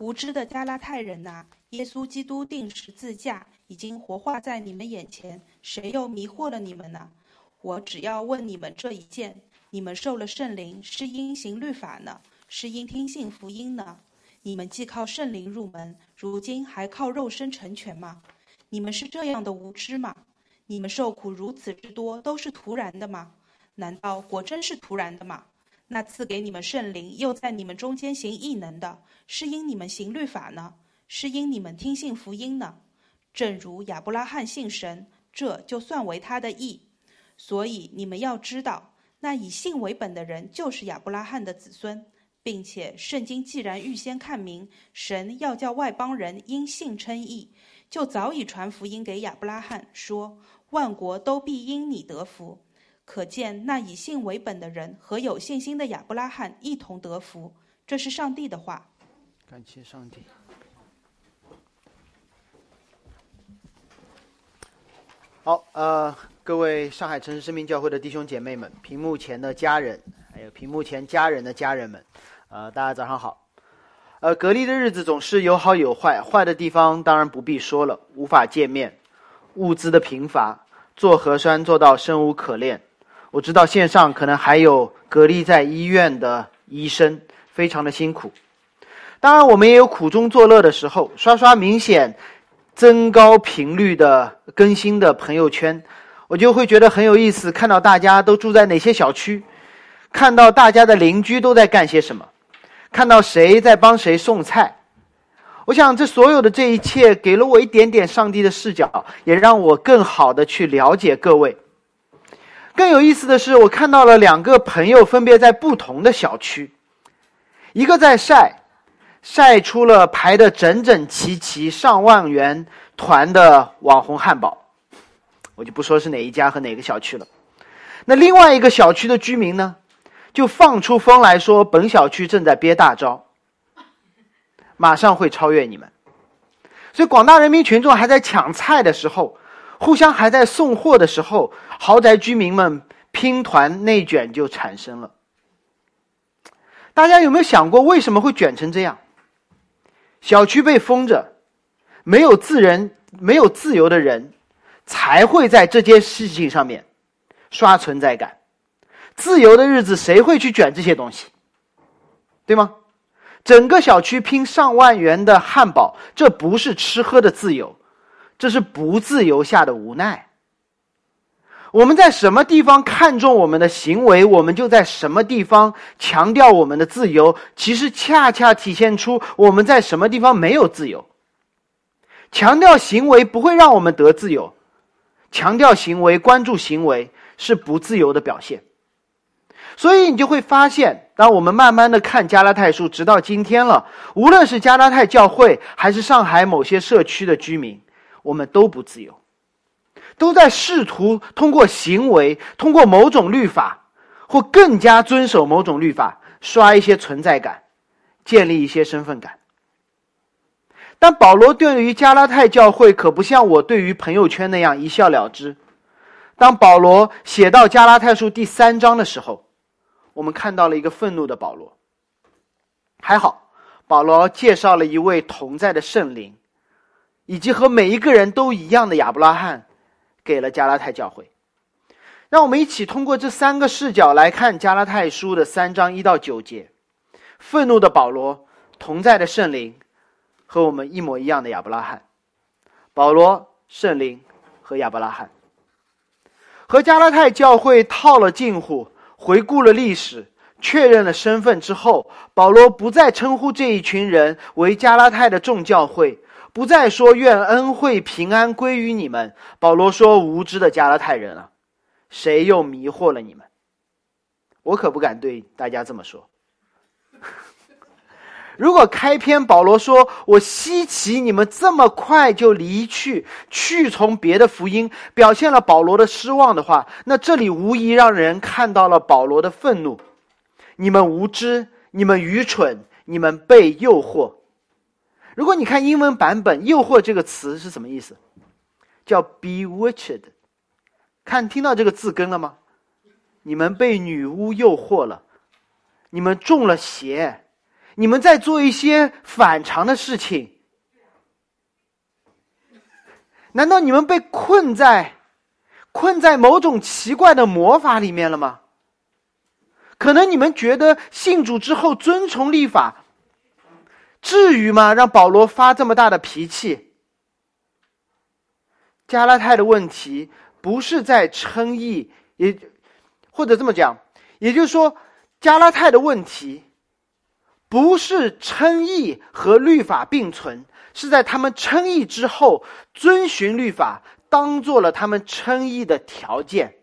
无知的加拉太人呐！耶稣基督定十字架，已经活化在你们眼前，谁又迷惑了你们呢？我只要问你们这一件：你们受了圣灵，是因行律法呢，是因听信福音呢？你们既靠圣灵入门，如今还靠肉身成全吗？你们是这样的无知吗？你们受苦如此之多，都是突然的吗？难道果真是突然的吗？那赐给你们圣灵，又在你们中间行异能的，是因你们行律法呢？是因你们听信福音呢，正如亚伯拉罕信神，这就算为他的义。所以你们要知道，那以信为本的人就是亚伯拉罕的子孙，并且圣经既然预先看明，神要叫外邦人因信称义，就早已传福音给亚伯拉罕，说万国都必因你得福。可见那以信为本的人和有信心的亚伯拉罕一同得福。这是上帝的话。感谢上帝。好，呃，各位上海城市生命教会的弟兄姐妹们，屏幕前的家人，还有屏幕前家人的家人们，呃，大家早上好。呃，隔离的日子总是有好有坏，坏的地方当然不必说了，无法见面，物资的贫乏，做核酸做到生无可恋。我知道线上可能还有隔离在医院的医生，非常的辛苦。当然，我们也有苦中作乐的时候，刷刷明显。增高频率的更新的朋友圈，我就会觉得很有意思。看到大家都住在哪些小区，看到大家的邻居都在干些什么，看到谁在帮谁送菜，我想这所有的这一切给了我一点点上帝的视角，也让我更好的去了解各位。更有意思的是，我看到了两个朋友分别在不同的小区，一个在晒。晒出了排的整整齐齐上万元团的网红汉堡，我就不说是哪一家和哪个小区了。那另外一个小区的居民呢，就放出风来说，本小区正在憋大招，马上会超越你们。所以广大人民群众还在抢菜的时候，互相还在送货的时候，豪宅居民们拼团内卷就产生了。大家有没有想过，为什么会卷成这样？小区被封着，没有自人、没有自由的人，才会在这件事情上面刷存在感。自由的日子，谁会去卷这些东西？对吗？整个小区拼上万元的汉堡，这不是吃喝的自由，这是不自由下的无奈。我们在什么地方看重我们的行为，我们就在什么地方强调我们的自由。其实恰恰体现出我们在什么地方没有自由。强调行为不会让我们得自由，强调行为、关注行为是不自由的表现。所以你就会发现，当我们慢慢的看加拉太书，直到今天了，无论是加拉太教会，还是上海某些社区的居民，我们都不自由。都在试图通过行为，通过某种律法，或更加遵守某种律法，刷一些存在感，建立一些身份感。但保罗对于加拉太教会可不像我对于朋友圈那样一笑了之。当保罗写到加拉太书第三章的时候，我们看到了一个愤怒的保罗。还好，保罗介绍了一位同在的圣灵，以及和每一个人都一样的亚伯拉罕。给了加拉太教会，让我们一起通过这三个视角来看加拉太书的三章一到九节。愤怒的保罗，同在的圣灵，和我们一模一样的亚伯拉罕。保罗、圣灵和亚伯拉罕，和加拉太教会套了近乎，回顾了历史，确认了身份之后，保罗不再称呼这一群人为加拉太的众教会。不再说愿恩惠平安归于你们。保罗说：“无知的加拉太人啊，谁又迷惑了你们？”我可不敢对大家这么说。如果开篇保罗说：“我稀奇你们这么快就离去，去从别的福音，表现了保罗的失望的话，那这里无疑让人看到了保罗的愤怒。你们无知，你们愚蠢，你们被诱惑。”如果你看英文版本，“诱惑”这个词是什么意思？叫 “bewitched”。看，听到这个字根了吗？你们被女巫诱惑了，你们中了邪，你们在做一些反常的事情？难道你们被困在困在某种奇怪的魔法里面了吗？可能你们觉得信主之后遵从律法，至于吗？让保罗发这么大的脾气？加拉太的问题不是在称义，也或者这么讲，也就是说，加拉太的问题不是称义和律法并存。是在他们称义之后，遵循律法当做了他们称义的条件。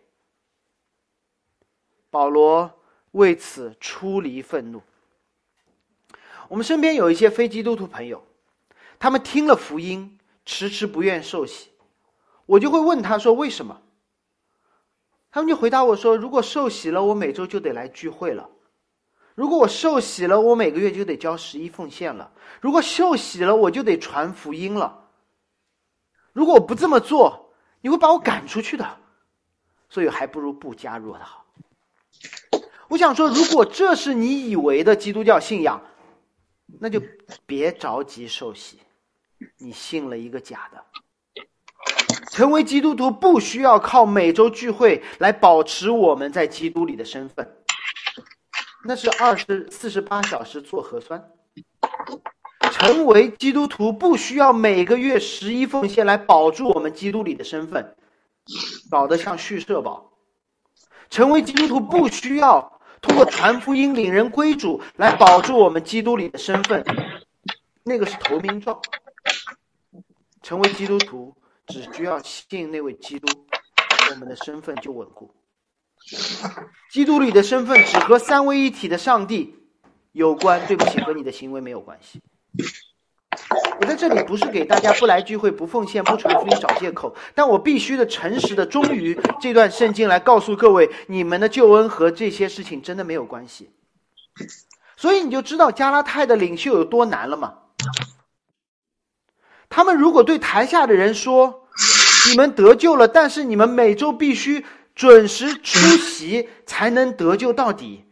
保罗为此出离愤怒。我们身边有一些非基督徒朋友，他们听了福音，迟迟不愿受洗，我就会问他说：“为什么？”他们就回答我说：“如果受洗了，我每周就得来聚会了。”如果我受洗了，我每个月就得交十一奉献了；如果受洗了，我就得传福音了。如果我不这么做，你会把我赶出去的。所以还不如不加入的好。我想说，如果这是你以为的基督教信仰，那就别着急受洗，你信了一个假的。成为基督徒不需要靠每周聚会来保持我们在基督里的身份。那是二十四十八小时做核酸。成为基督徒不需要每个月十一奉献来保住我们基督里的身份，搞得像续社保。成为基督徒不需要通过传福音领人归主来保住我们基督里的身份，那个是投名状。成为基督徒只需要信那位基督，我们的身份就稳固。基督里的身份只和三位一体的上帝有关，对不起，和你的行为没有关系。我在这里不是给大家不来聚会、不奉献、不传福音找借口，但我必须的、诚实的忠于这段圣经来告诉各位，你们的救恩和这些事情真的没有关系。所以你就知道加拉太的领袖有多难了吗？他们如果对台下的人说：“你们得救了，但是你们每周必须……”准时出席才能得救到底。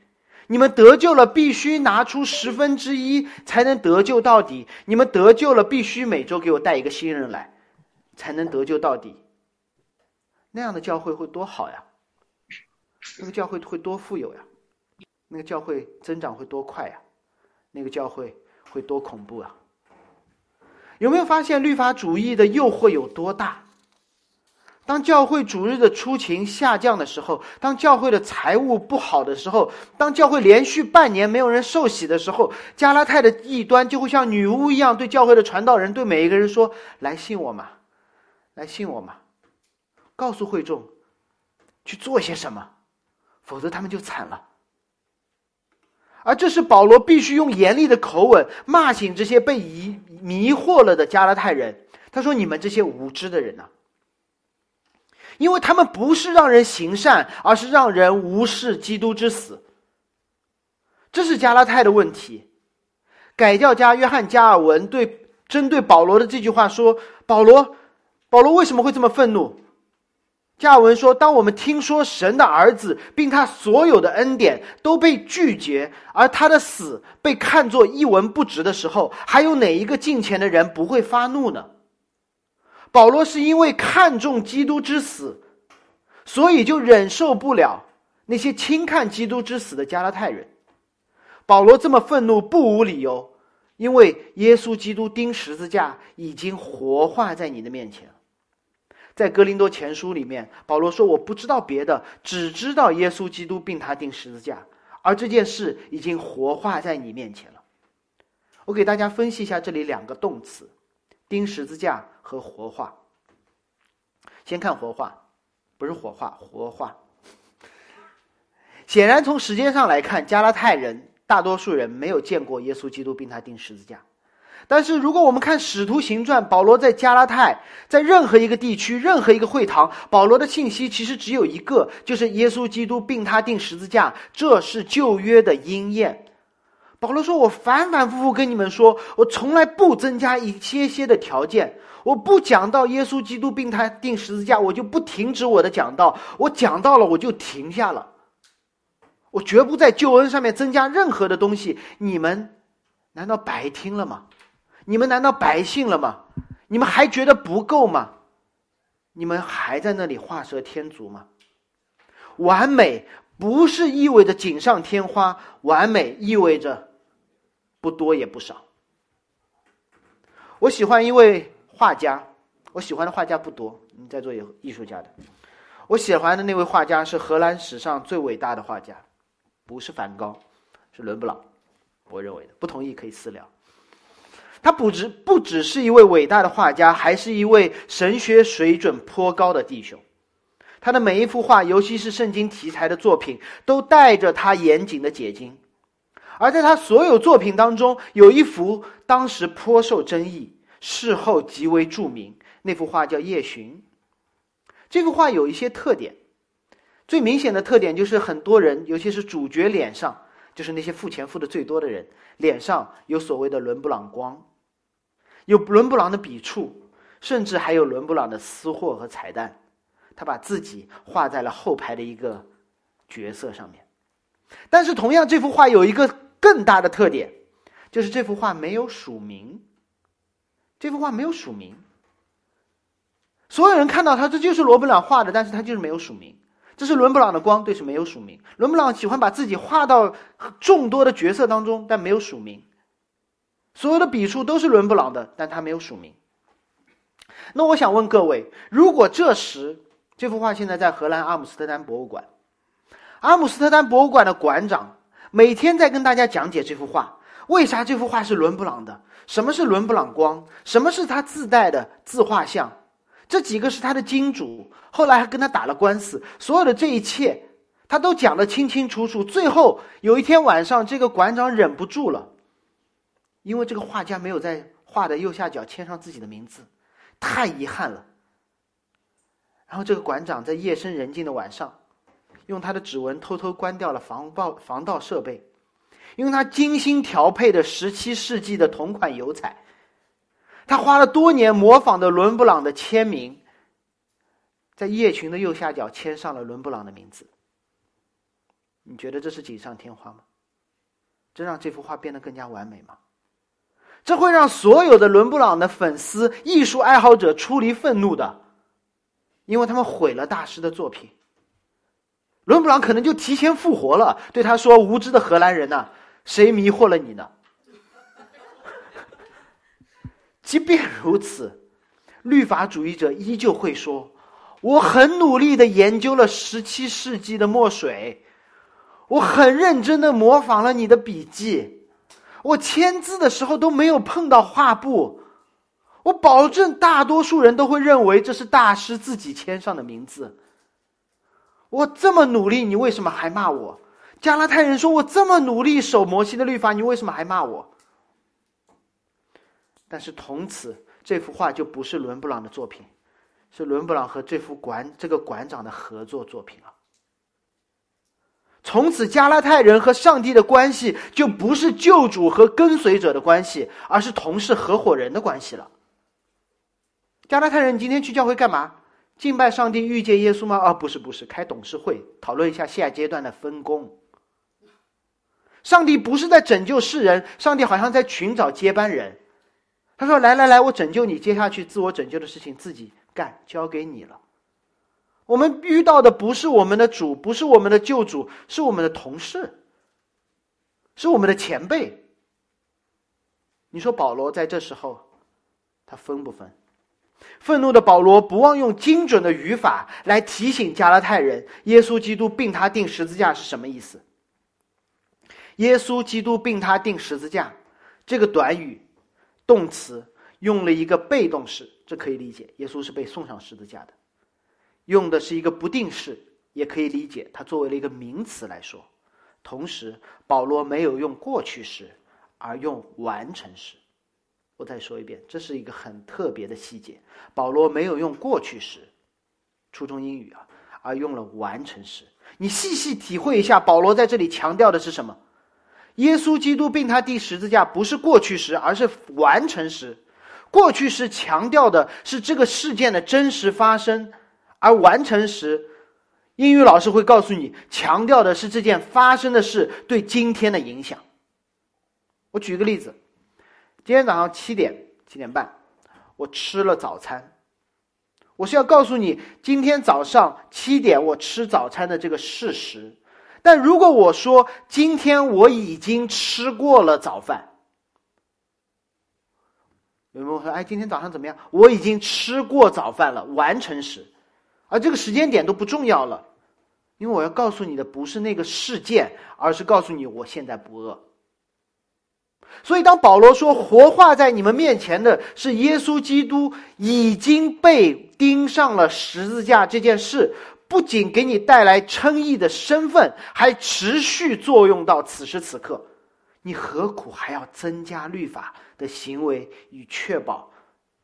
你们得救了，必须拿出十分之一才能得救到底。你们得救了，必须每周给我带一个新人来，才能得救到底。那样的教会会多好呀！那个教会会多富有呀！那个教会增长会多快呀！那个教会会多恐怖啊！有没有发现律法主义的诱惑有多大？当教会主日的出勤下降的时候，当教会的财务不好的时候，当教会连续半年没有人受洗的时候，加拉太的异端就会像女巫一样对教会的传道人、对每一个人说：“来信我嘛，来信我嘛，告诉会众去做些什么，否则他们就惨了。”而这是保罗必须用严厉的口吻骂醒这些被迷迷惑了的加拉太人。他说：“你们这些无知的人呐！”因为他们不是让人行善，而是让人无视基督之死。这是加拉太的问题。改教家约翰加尔文对针对保罗的这句话说：“保罗，保罗为什么会这么愤怒？”加尔文说：“当我们听说神的儿子并他所有的恩典都被拒绝，而他的死被看作一文不值的时候，还有哪一个敬虔的人不会发怒呢？”保罗是因为看重基督之死，所以就忍受不了那些轻看基督之死的加拉太人。保罗这么愤怒不无理由，因为耶稣基督钉十字架已经活化在你的面前。在哥林多前书里面，保罗说：“我不知道别的，只知道耶稣基督并他钉十字架，而这件事已经活化在你面前了。”我给大家分析一下这里两个动词：钉十字架。和活化。先看活化，不是火化，活化。显然，从时间上来看，加拉太人大多数人没有见过耶稣基督并他钉十字架。但是，如果我们看《使徒行传》，保罗在加拉太，在任何一个地区、任何一个会堂，保罗的信息其实只有一个，就是耶稣基督并他钉十字架，这是旧约的应验。保罗说：“我反反复复跟你们说，我从来不增加一些些的条件。”我不讲到耶稣基督并他钉十字架，我就不停止我的讲道。我讲到了，我就停下了。我绝不在救恩上面增加任何的东西。你们难道白听了吗？你们难道白信了吗？你们还觉得不够吗？你们还在那里画蛇添足吗？完美不是意味着锦上添花，完美意味着不多也不少。我喜欢一位画家，我喜欢的画家不多，你在座有艺术家的。我喜欢的那位画家是荷兰史上最伟大的画家，不是梵高，是伦勃朗。我认为的，不同意可以私聊。他不只不只是一位伟大的画家，还是一位神学水准颇高的弟兄。他的每一幅画，尤其是圣经题材的作品，都带着他严谨的结晶。而在他所有作品当中，有一幅当时颇受争议，事后极为著名。那幅画叫《夜巡》。这幅画有一些特点，最明显的特点就是很多人，尤其是主角脸上，就是那些付钱付的最多的人，脸上有所谓的伦勃朗光。有伦勃朗的笔触，甚至还有伦勃朗的私货和彩蛋，他把自己画在了后排的一个角色上面。但是，同样这幅画有一个更大的特点，就是这幅画没有署名。这幅画没有署名，所有人看到他，这就是罗布朗画的，但是他就是没有署名。这是伦勃朗的光，对，是没有署名。伦勃朗喜欢把自己画到众多的角色当中，但没有署名。所有的笔触都是伦勃朗的，但他没有署名。那我想问各位：如果这时这幅画现在在荷兰阿姆斯特丹博物馆，阿姆斯特丹博物馆的馆长每天在跟大家讲解这幅画，为啥这幅画是伦勃朗的？什么是伦勃朗光？什么是他自带的自画像？这几个是他的金主，后来还跟他打了官司。所有的这一切，他都讲得清清楚楚。最后有一天晚上，这个馆长忍不住了。因为这个画家没有在画的右下角签上自己的名字，太遗憾了。然后这个馆长在夜深人静的晚上，用他的指纹偷偷关掉了防爆防盗设备，用他精心调配的十七世纪的同款油彩，他花了多年模仿的伦勃朗的签名，在叶群的右下角签上了伦勃朗的名字。你觉得这是锦上添花吗？这让这幅画变得更加完美吗？这会让所有的伦勃朗的粉丝、艺术爱好者出离愤怒的，因为他们毁了大师的作品。伦勃朗可能就提前复活了，对他说：“无知的荷兰人呐，谁迷惑了你呢？” 即便如此，律法主义者依旧会说：“我很努力的研究了十七世纪的墨水，我很认真的模仿了你的笔记。”我签字的时候都没有碰到画布，我保证大多数人都会认为这是大师自己签上的名字。我这么努力，你为什么还骂我？加拉太人说：“我这么努力守摩西的律法，你为什么还骂我？”但是，从此这幅画就不是伦勃朗的作品，是伦勃朗和这幅馆这个馆长的合作作品了。从此，加拉太人和上帝的关系就不是救主和跟随者的关系，而是同事、合伙人的关系了。加拉太人，你今天去教会干嘛？敬拜上帝、遇见耶稣吗？啊，不是，不是，开董事会讨论一下下阶段的分工。上帝不是在拯救世人，上帝好像在寻找接班人。他说：“来来来，我拯救你，接下去自我拯救的事情自己干，交给你了。”我们遇到的不是我们的主，不是我们的救主，是我们的同事，是我们的前辈。你说保罗在这时候，他分不分？愤怒的保罗不忘用精准的语法来提醒加拉太人：耶稣基督并他钉十字架是什么意思？耶稣基督并他钉十字架，这个短语动词用了一个被动式，这可以理解。耶稣是被送上十字架的。用的是一个不定式，也可以理解它作为了一个名词来说。同时，保罗没有用过去时，而用完成时。我再说一遍，这是一个很特别的细节。保罗没有用过去时，初中英语啊，而用了完成时。你细细体会一下，保罗在这里强调的是什么？耶稣基督并他第十字架不是过去时，而是完成时。过去时强调的是这个事件的真实发生。而完成时，英语老师会告诉你，强调的是这件发生的事对今天的影响。我举个例子，今天早上七点七点半，我吃了早餐。我是要告诉你，今天早上七点我吃早餐的这个事实。但如果我说今天我已经吃过了早饭，有人说：“哎，今天早上怎么样？”我已经吃过早饭了，完成时，而这个时间点都不重要了，因为我要告诉你的不是那个事件，而是告诉你我现在不饿。所以，当保罗说活化在你们面前的是耶稣基督已经被钉上了十字架这件事，不仅给你带来称义的身份，还持续作用到此时此刻，你何苦还要增加律法的行为以确保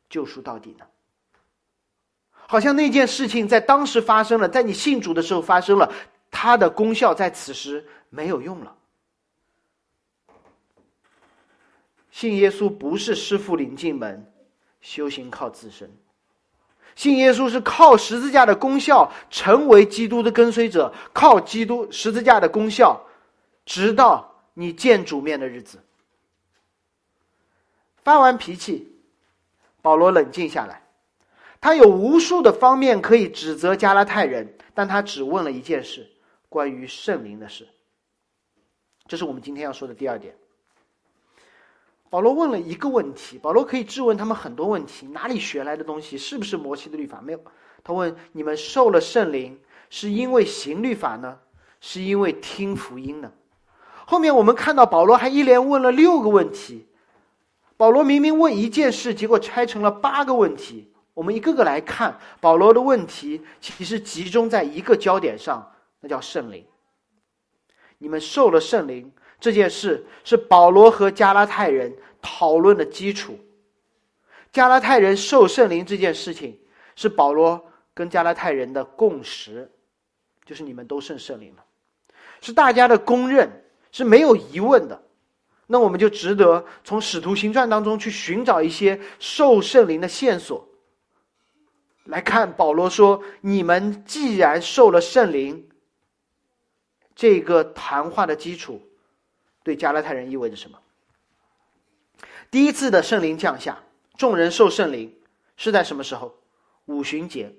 救赎到底呢？好像那件事情在当时发生了，在你信主的时候发生了，它的功效在此时没有用了。信耶稣不是师傅领进门，修行靠自身。信耶稣是靠十字架的功效成为基督的跟随者，靠基督十字架的功效，直到你见主面的日子。发完脾气，保罗冷静下来，他有无数的方面可以指责加拉太人，但他只问了一件事：关于圣灵的事。这是我们今天要说的第二点。保罗问了一个问题，保罗可以质问他们很多问题：哪里学来的东西？是不是摩西的律法？没有。他问你们受了圣灵，是因为行律法呢，是因为听福音呢？后面我们看到保罗还一连问了六个问题。保罗明明问一件事，结果拆成了八个问题。我们一个个来看，保罗的问题其实集中在一个焦点上，那叫圣灵。你们受了圣灵。这件事是保罗和加拉太人讨论的基础。加拉太人受圣灵这件事情是保罗跟加拉太人的共识，就是你们都圣圣灵了，是大家的公认，是没有疑问的。那我们就值得从使徒行传当中去寻找一些受圣灵的线索。来看保罗说：“你们既然受了圣灵，这个谈话的基础。”对加拉太人意味着什么？第一次的圣灵降下，众人受圣灵是在什么时候？五旬节。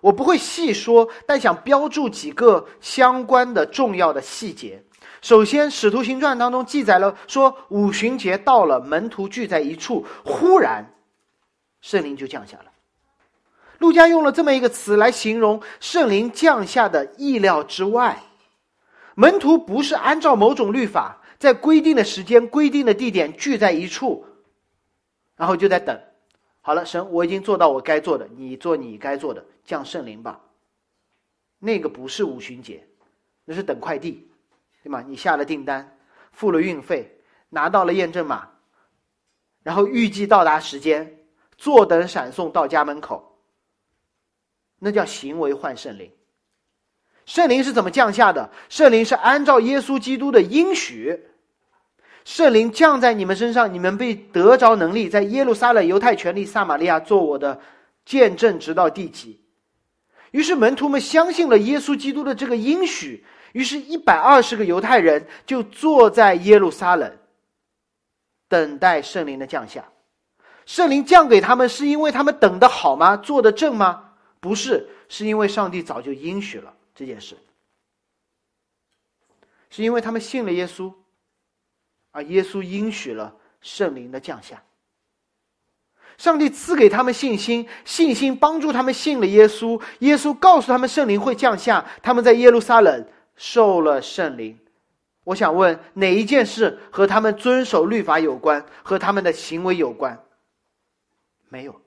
我不会细说，但想标注几个相关的重要的细节。首先，《使徒行传》当中记载了说，五旬节到了，门徒聚在一处，忽然圣灵就降下了。路加用了这么一个词来形容圣灵降下的意料之外。门徒不是按照某种律法，在规定的时间、规定的地点聚在一处，然后就在等。好了，神，我已经做到我该做的，你做你该做的，降圣灵吧。那个不是五旬节，那是等快递，对吗？你下了订单，付了运费，拿到了验证码，然后预计到达时间，坐等闪送到家门口，那叫行为换圣灵。圣灵是怎么降下的？圣灵是按照耶稣基督的应许，圣灵降在你们身上，你们被得着能力，在耶路撒冷、犹太权力、撒玛利亚做我的见证，直到地极。于是门徒们相信了耶稣基督的这个应许，于是，一百二十个犹太人就坐在耶路撒冷，等待圣灵的降下。圣灵降给他们，是因为他们等的好吗？做的正吗？不是，是因为上帝早就应许了。这件事，是因为他们信了耶稣，而耶稣应许了圣灵的降下。上帝赐给他们信心，信心帮助他们信了耶稣。耶稣告诉他们圣灵会降下，他们在耶路撒冷受了圣灵。我想问，哪一件事和他们遵守律法有关，和他们的行为有关？没有。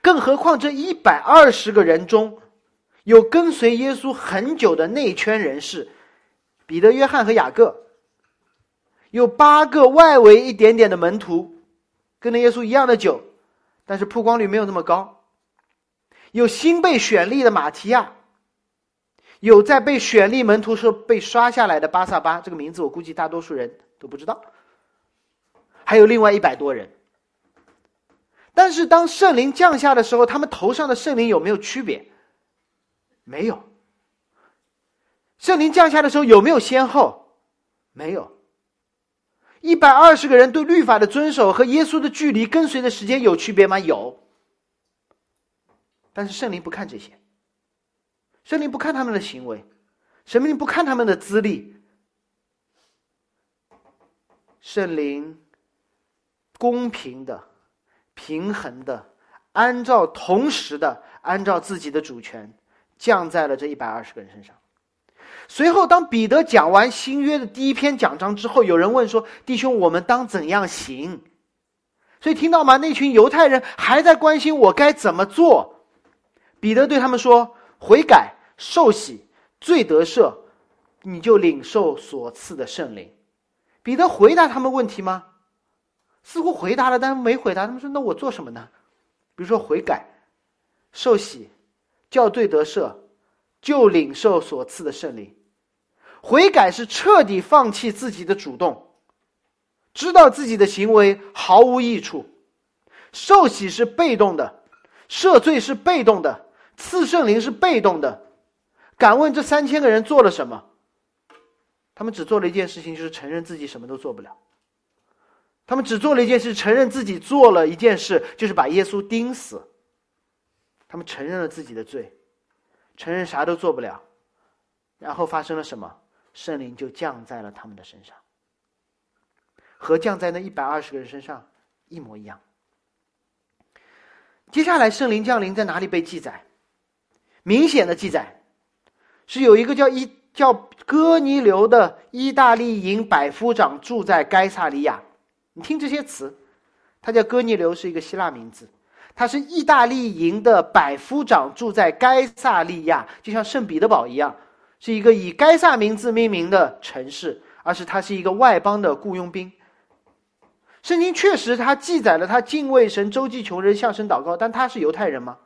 更何况这一百二十个人中。有跟随耶稣很久的内圈人士，彼得、约翰和雅各；有八个外围一点点的门徒，跟着耶稣一样的久，但是曝光率没有那么高；有新被选立的马提亚；有在被选立门徒时候被刷下来的巴萨巴，这个名字我估计大多数人都不知道；还有另外一百多人。但是当圣灵降下的时候，他们头上的圣灵有没有区别？没有。圣灵降下的时候有没有先后？没有。一百二十个人对律法的遵守和耶稣的距离跟随的时间有区别吗？有。但是圣灵不看这些，圣灵不看他们的行为，圣灵不看他们的资历，圣灵公平的、平衡的，按照同时的按照自己的主权降在了这一百二十个人身上。随后，当彼得讲完新约的第一篇讲章之后，有人问说：“弟兄，我们当怎样行？”所以听到吗？那群犹太人还在关心我该怎么做。彼得对他们说：“悔改、受洗、罪得赦，你就领受所赐的圣灵。”彼得回答他们问题吗？似乎回答了，但是没回答。他们说：“那我做什么呢？”比如说悔改、受洗、叫罪得赦，就领受所赐的圣灵。悔改是彻底放弃自己的主动，知道自己的行为毫无益处；受洗是被动的，赦罪是被动的。赐圣灵是被动的，敢问这三千个人做了什么？他们只做了一件事情，就是承认自己什么都做不了。他们只做了一件事，承认自己做了一件事，就是把耶稣钉死。他们承认了自己的罪，承认啥都做不了，然后发生了什么？圣灵就降在了他们的身上，和降在那一百二十个人身上一模一样。接下来，圣灵降临在哪里被记载？明显的记载，是有一个叫伊叫哥尼流的意大利营百夫长住在该萨利亚。你听这些词，他叫哥尼流，是一个希腊名字。他是意大利营的百夫长住在该萨利亚，就像圣彼得堡一样，是一个以该萨名字命名的城市，而是他是一个外邦的雇佣兵。圣经确实他记载了他敬畏神、周济穷人、向神祷告，但他是犹太人吗？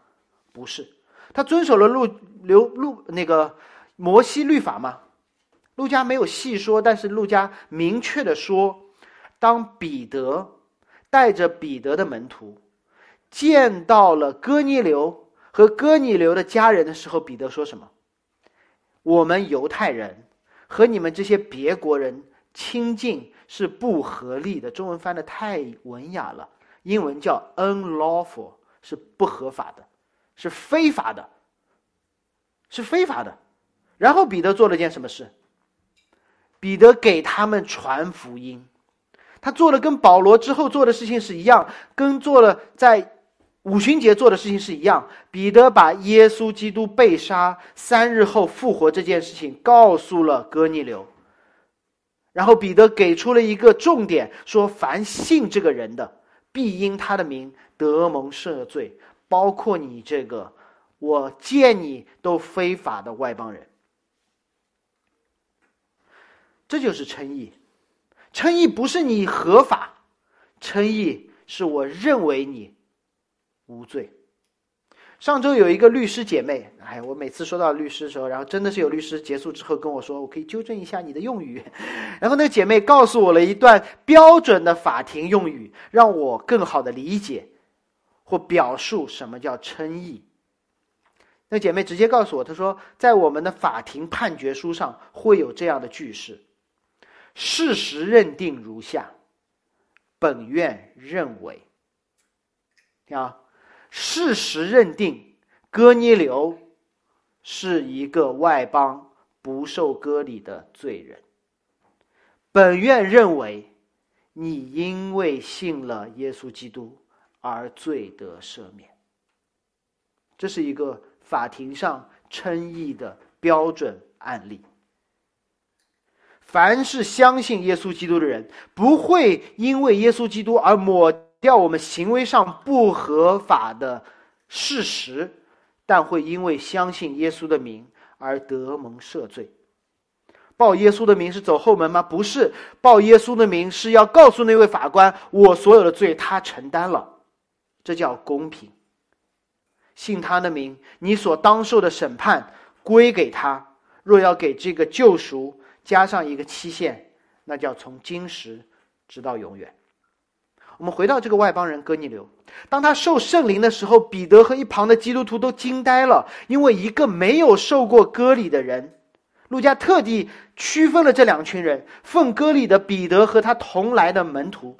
不是。他遵守了路流路那个摩西律法吗？路加没有细说，但是路加明确的说，当彼得带着彼得的门徒见到了哥尼流和哥尼流的家人的时候，彼得说什么？我们犹太人和你们这些别国人亲近是不合理的。中文翻的太文雅了，英文叫 unlawful，是不合法的。是非法的，是非法的。然后彼得做了件什么事？彼得给他们传福音，他做了跟保罗之后做的事情是一样，跟做了在五旬节做的事情是一样。彼得把耶稣基督被杀、三日后复活这件事情告诉了哥尼流，然后彼得给出了一个重点，说：凡信这个人的，必因他的名得蒙赦罪。包括你这个，我见你都非法的外邦人，这就是称义。称义不是你合法，称义是我认为你无罪。上周有一个律师姐妹，哎，我每次说到律师的时候，然后真的是有律师结束之后跟我说，我可以纠正一下你的用语。然后那个姐妹告诉我了一段标准的法庭用语，让我更好的理解。或表述什么叫称义？那姐妹直接告诉我，她说，在我们的法庭判决书上会有这样的句式：事实认定如下，本院认为，听啊，事实认定哥尼流是一个外邦不受割礼的罪人。本院认为，你因为信了耶稣基督。而罪得赦免，这是一个法庭上称义的标准案例。凡是相信耶稣基督的人，不会因为耶稣基督而抹掉我们行为上不合法的事实，但会因为相信耶稣的名而得蒙赦罪。报耶稣的名是走后门吗？不是，报耶稣的名是要告诉那位法官，我所有的罪他承担了。这叫公平。信他的名，你所当受的审判归给他。若要给这个救赎加上一个期限，那叫从今时直到永远。我们回到这个外邦人哥尼流，当他受圣灵的时候，彼得和一旁的基督徒都惊呆了，因为一个没有受过割礼的人，路加特地区分了这两群人：奉割礼的彼得和他同来的门徒，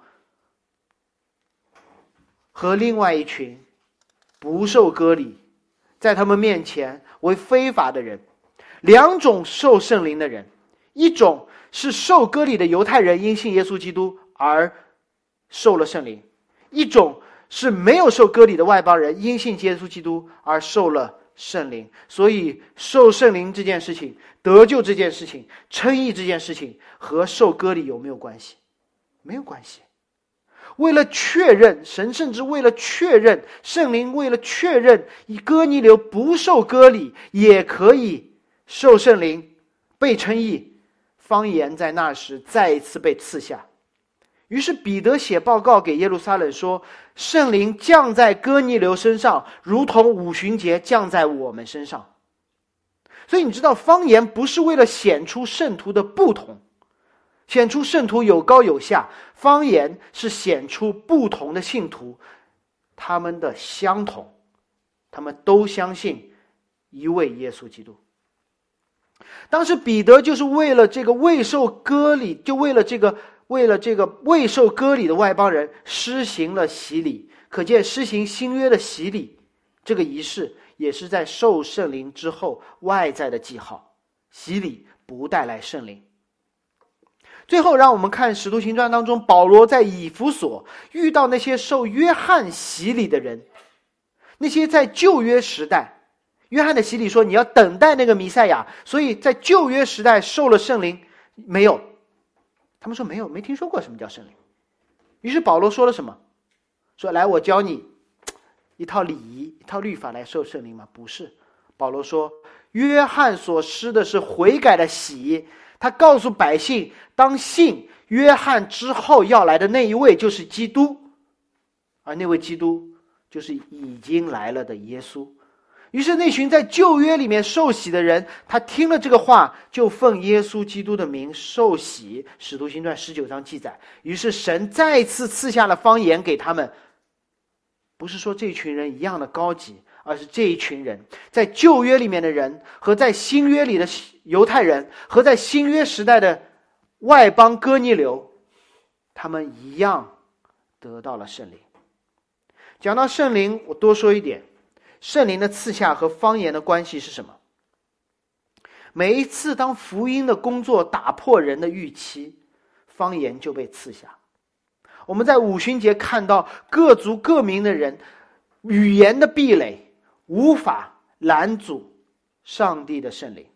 和另外一群不受割礼，在他们面前为非法的人。两种受圣灵的人，一种是受割礼的犹太人，因信耶稣基督而受了圣灵；一种是没有受割礼的外邦人，因信耶稣基督而受了圣灵。所以，受圣灵这件事情。得救这件事情，称义这件事情和受割礼有没有关系？没有关系。为了确认神，甚至为了确认圣灵，为了确认以哥尼流不受割礼也可以受圣灵，被称义，方言在那时再一次被赐下。于是彼得写报告给耶路撒冷说：“圣灵降在哥尼流身上，如同五旬节降在我们身上。”所以你知道，方言不是为了显出圣徒的不同，显出圣徒有高有下。方言是显出不同的信徒，他们的相同，他们都相信一位耶稣基督。当时彼得就是为了这个未受割礼，就为了这个为了这个未受割礼的外邦人施行了洗礼。可见施行新约的洗礼这个仪式。也是在受圣灵之后外在的记号，洗礼不带来圣灵。最后，让我们看《使徒行传》当中，保罗在以弗所遇到那些受约翰洗礼的人，那些在旧约时代，约翰的洗礼说你要等待那个弥赛亚，所以在旧约时代受了圣灵没有？他们说没有，没听说过什么叫圣灵。于是保罗说了什么？说来，我教你。一套礼仪、一套律法来受圣灵吗？不是。保罗说，约翰所施的是悔改的喜，他告诉百姓，当信约翰之后要来的那一位就是基督，而那位基督就是已经来了的耶稣。于是那群在旧约里面受洗的人，他听了这个话，就奉耶稣基督的名受洗。使徒行传十九章记载。于是神再次赐下了方言给他们。不是说这群人一样的高级，而是这一群人在旧约里面的人和在新约里的犹太人和在新约时代的外邦哥尼流，他们一样得到了圣灵。讲到圣灵，我多说一点，圣灵的赐下和方言的关系是什么？每一次当福音的工作打破人的预期，方言就被赐下。我们在五旬节看到各族各民的人语言的壁垒无法拦阻上帝的圣灵，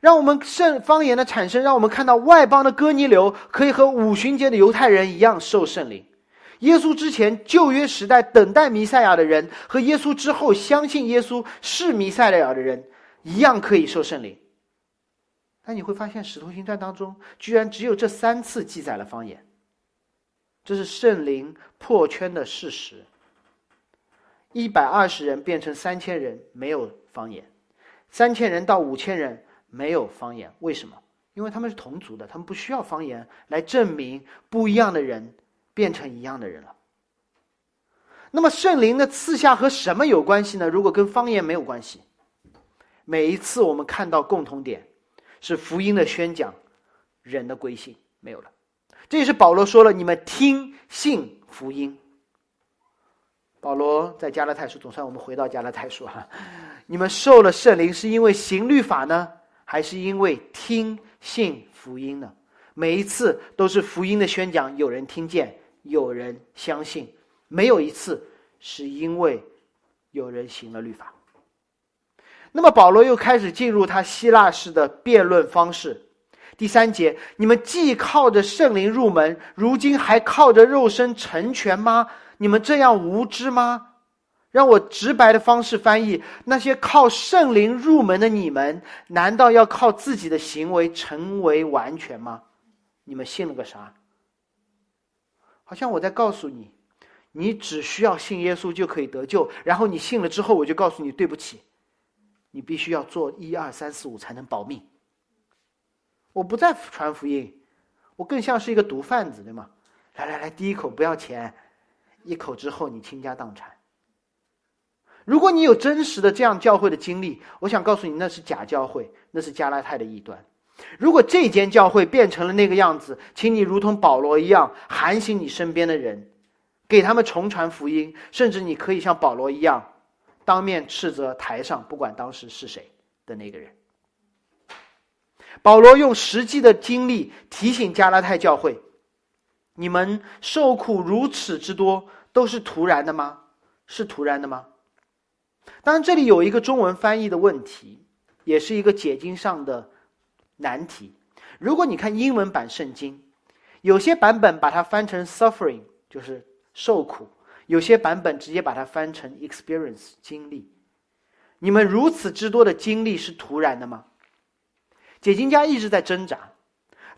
让我们圣方言的产生，让我们看到外邦的哥尼流可以和五旬节的犹太人一样受圣灵。耶稣之前旧约时代等待弥赛亚的人和耶稣之后相信耶稣是弥赛亚的人一样可以受圣灵。但你会发现，使徒行传当中居然只有这三次记载了方言。这是圣灵破圈的事实。一百二十人变成三千人，没有方言；三千人到五千人，没有方言。为什么？因为他们是同族的，他们不需要方言来证明不一样的人变成一样的人了。那么圣灵的赐下和什么有关系呢？如果跟方言没有关系，每一次我们看到共同点是福音的宣讲，人的归信没有了。这也是保罗说了：“你们听信福音。”保罗在加拉太书，总算我们回到加拉太书哈，你们受了圣灵是因为行律法呢，还是因为听信福音呢？每一次都是福音的宣讲，有人听见，有人相信，没有一次是因为有人行了律法。那么保罗又开始进入他希腊式的辩论方式。第三节，你们既靠着圣灵入门，如今还靠着肉身成全吗？你们这样无知吗？让我直白的方式翻译：那些靠圣灵入门的你们，难道要靠自己的行为成为完全吗？你们信了个啥？好像我在告诉你，你只需要信耶稣就可以得救。然后你信了之后，我就告诉你，对不起，你必须要做一二三四五才能保命。我不再传福音，我更像是一个毒贩子，对吗？来来来，第一口不要钱，一口之后你倾家荡产。如果你有真实的这样教会的经历，我想告诉你，那是假教会，那是加拉太的异端。如果这间教会变成了那个样子，请你如同保罗一样，喊醒你身边的人，给他们重传福音，甚至你可以像保罗一样，当面斥责台上不管当时是谁的那个人。保罗用实际的经历提醒加拉太教会：你们受苦如此之多，都是突然的吗？是突然的吗？当然，这里有一个中文翻译的问题，也是一个解经上的难题。如果你看英文版圣经，有些版本把它翻成 “suffering”，就是受苦；有些版本直接把它翻成 “experience”，经历。你们如此之多的经历是突然的吗？解经家一直在挣扎，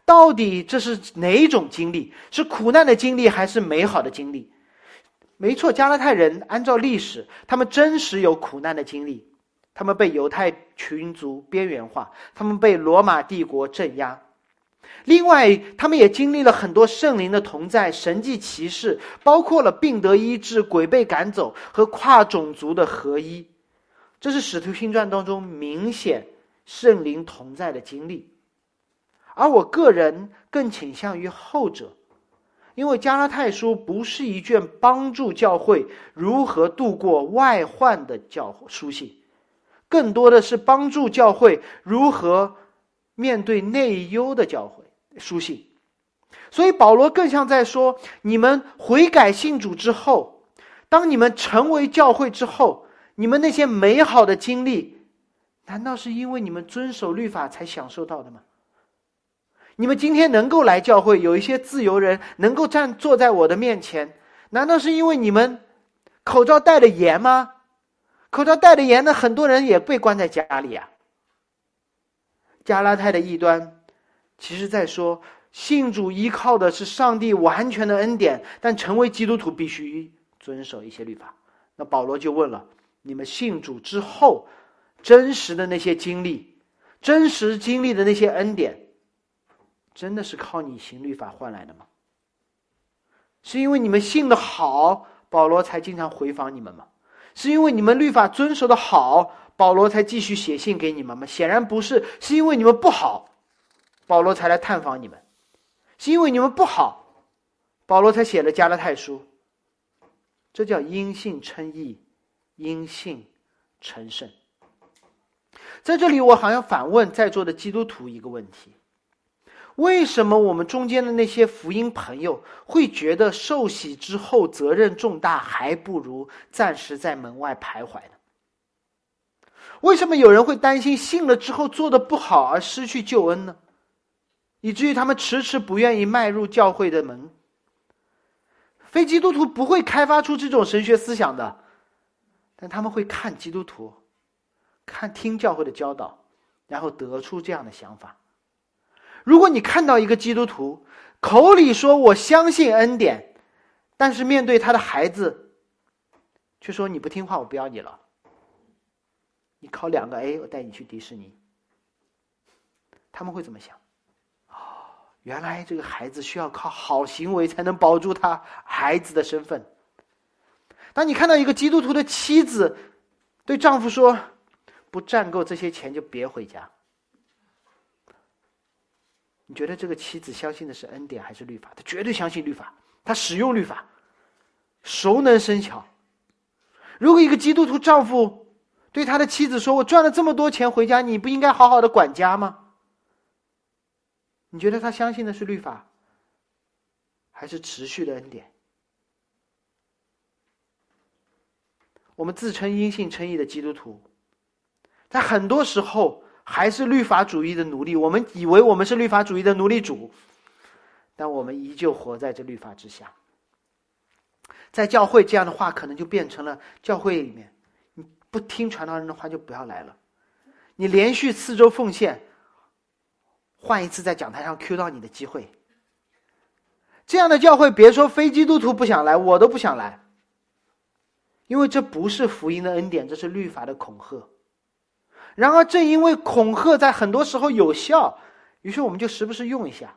到底这是哪种经历？是苦难的经历，还是美好的经历？没错，加拉太人按照历史，他们真实有苦难的经历，他们被犹太群族边缘化，他们被罗马帝国镇压。另外，他们也经历了很多圣灵的同在、神迹奇事，包括了病得医治、鬼被赶走和跨种族的合一。这是使徒行传当中明显圣灵同在的经历，而我个人更倾向于后者。因为加拉太书不是一卷帮助教会如何度过外患的教书信，更多的是帮助教会如何面对内忧的教会书信。所以保罗更像在说：你们悔改信主之后，当你们成为教会之后，你们那些美好的经历，难道是因为你们遵守律法才享受到的吗？你们今天能够来教会，有一些自由人能够站坐在我的面前，难道是因为你们口罩戴的严吗？口罩戴的严，那很多人也被关在家里啊。加拉太的异端，其实在说信主依靠的是上帝完全的恩典，但成为基督徒必须遵守一些律法。那保罗就问了：你们信主之后，真实的那些经历，真实经历的那些恩典？真的是靠你行律法换来的吗？是因为你们信的好，保罗才经常回访你们吗？是因为你们律法遵守的好，保罗才继续写信给你们吗？显然不是，是因为你们不好，保罗才来探访你们。是因为你们不好，保罗才写了加拉太书。这叫因信称义，因信成圣。在这里，我好像反问在座的基督徒一个问题。为什么我们中间的那些福音朋友会觉得受洗之后责任重大，还不如暂时在门外徘徊呢？为什么有人会担心信了之后做的不好而失去救恩呢？以至于他们迟迟不愿意迈入教会的门。非基督徒不会开发出这种神学思想的，但他们会看基督徒，看听教会的教导，然后得出这样的想法。如果你看到一个基督徒口里说我相信恩典，但是面对他的孩子，却说你不听话，我不要你了。你考两个 A，我带你去迪士尼。他们会怎么想？哦，原来这个孩子需要靠好行为才能保住他孩子的身份。当你看到一个基督徒的妻子对丈夫说：“不赚够这些钱就别回家。”你觉得这个妻子相信的是恩典还是律法？她绝对相信律法，她使用律法，熟能生巧。如果一个基督徒丈夫对他的妻子说：“我赚了这么多钱回家，你不应该好好的管家吗？”你觉得他相信的是律法，还是持续的恩典？我们自称因信称义的基督徒，在很多时候。还是律法主义的奴隶，我们以为我们是律法主义的奴隶主，但我们依旧活在这律法之下。在教会这样的话，可能就变成了教会里面，你不听传道人的话就不要来了。你连续四周奉献，换一次在讲台上 Q 到你的机会。这样的教会，别说非基督徒不想来，我都不想来，因为这不是福音的恩典，这是律法的恐吓。然而，正因为恐吓在很多时候有效，于是我们就时不时用一下，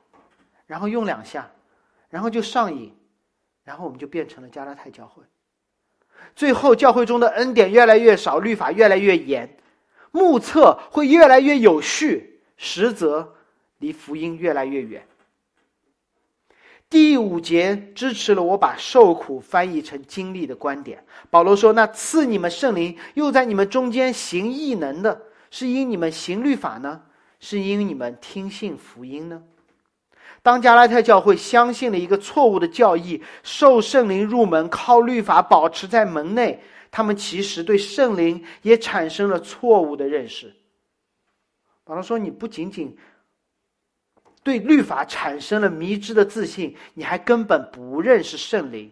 然后用两下，然后就上瘾，然后我们就变成了加拉太教会。最后教会中的恩典越来越少，律法越来越严，目测会越来越有序，实则离福音越来越远。第五节支持了我把受苦翻译成经历的观点。保罗说：“那赐你们圣灵，又在你们中间行异能的，是因你们行律法呢，是因你们听信福音呢？”当加拉太教会相信了一个错误的教义，受圣灵入门，靠律法保持在门内，他们其实对圣灵也产生了错误的认识。保罗说：“你不仅仅……”对律法产生了迷之的自信，你还根本不认识圣灵。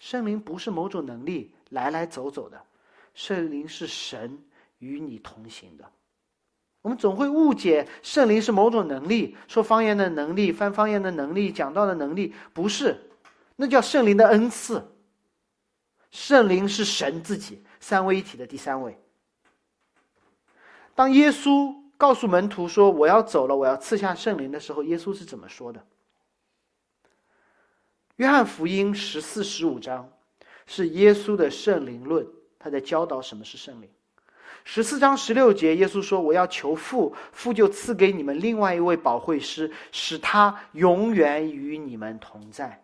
圣灵不是某种能力来来走走的，圣灵是神与你同行的。我们总会误解圣灵是某种能力，说方言的能力、翻方言的能力、讲道的能力，不是，那叫圣灵的恩赐。圣灵是神自己，三位一体的第三位。当耶稣。告诉门徒说：“我要走了，我要赐下圣灵的时候，耶稣是怎么说的？”约翰福音十四、十五章是耶稣的圣灵论，他在教导什么是圣灵。十四章十六节，耶稣说：“我要求父，父就赐给你们另外一位保惠师，使他永远与你们同在。”